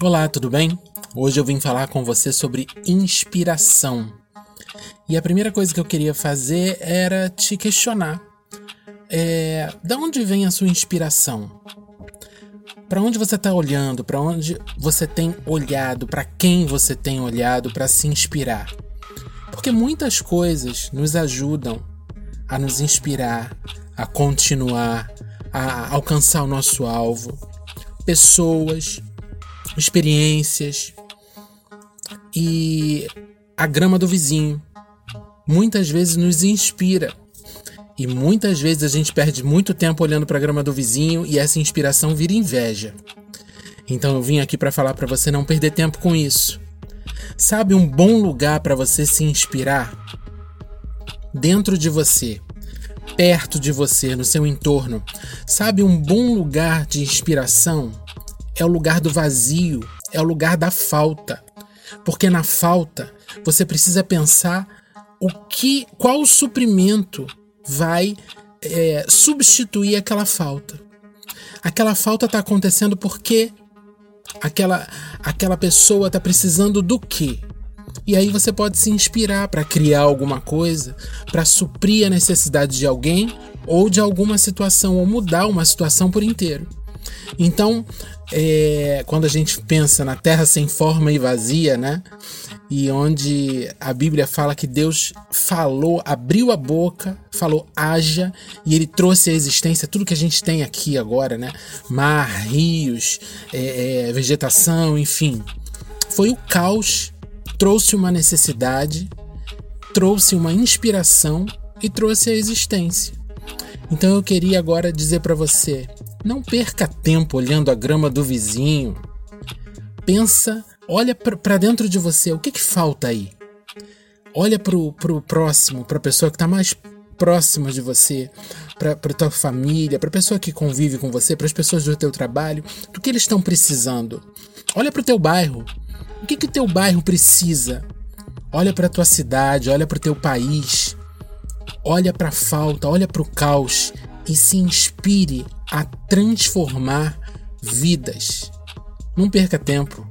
Olá, tudo bem? Hoje eu vim falar com você sobre inspiração. E a primeira coisa que eu queria fazer era te questionar. É, da onde vem a sua inspiração? Para onde você está olhando? Para onde você tem olhado? Para quem você tem olhado para se inspirar? Porque muitas coisas nos ajudam a nos inspirar, a continuar, a alcançar o nosso alvo. Pessoas, experiências e a grama do vizinho. Muitas vezes nos inspira. E muitas vezes a gente perde muito tempo olhando para a grama do vizinho e essa inspiração vira inveja. Então eu vim aqui para falar para você não perder tempo com isso. Sabe um bom lugar para você se inspirar? Dentro de você, perto de você, no seu entorno. Sabe um bom lugar de inspiração? É o lugar do vazio, é o lugar da falta. Porque na falta você precisa pensar o que, qual suprimento vai é, substituir aquela falta. Aquela falta está acontecendo porque aquela, aquela pessoa está precisando do quê? E aí você pode se inspirar para criar alguma coisa, para suprir a necessidade de alguém ou de alguma situação, ou mudar uma situação por inteiro. Então, é, quando a gente pensa na terra sem forma e vazia, né? E onde a Bíblia fala que Deus falou, abriu a boca, falou haja, e ele trouxe à existência tudo que a gente tem aqui agora, né? Mar, rios, é, é, vegetação, enfim. Foi o caos, trouxe uma necessidade, trouxe uma inspiração e trouxe a existência. Então eu queria agora dizer para você: não perca tempo olhando a grama do vizinho. Pensa, olha para dentro de você, o que, que falta aí? Olha pro, pro próximo, pra pessoa que está mais próxima de você, para tua família, para pessoa que convive com você, para as pessoas do teu trabalho, do que eles estão precisando. Olha para o teu bairro. O que que o teu bairro precisa? Olha para tua cidade, olha para o teu país. Olha para a falta, olha para o caos e se inspire a transformar vidas. Não perca tempo.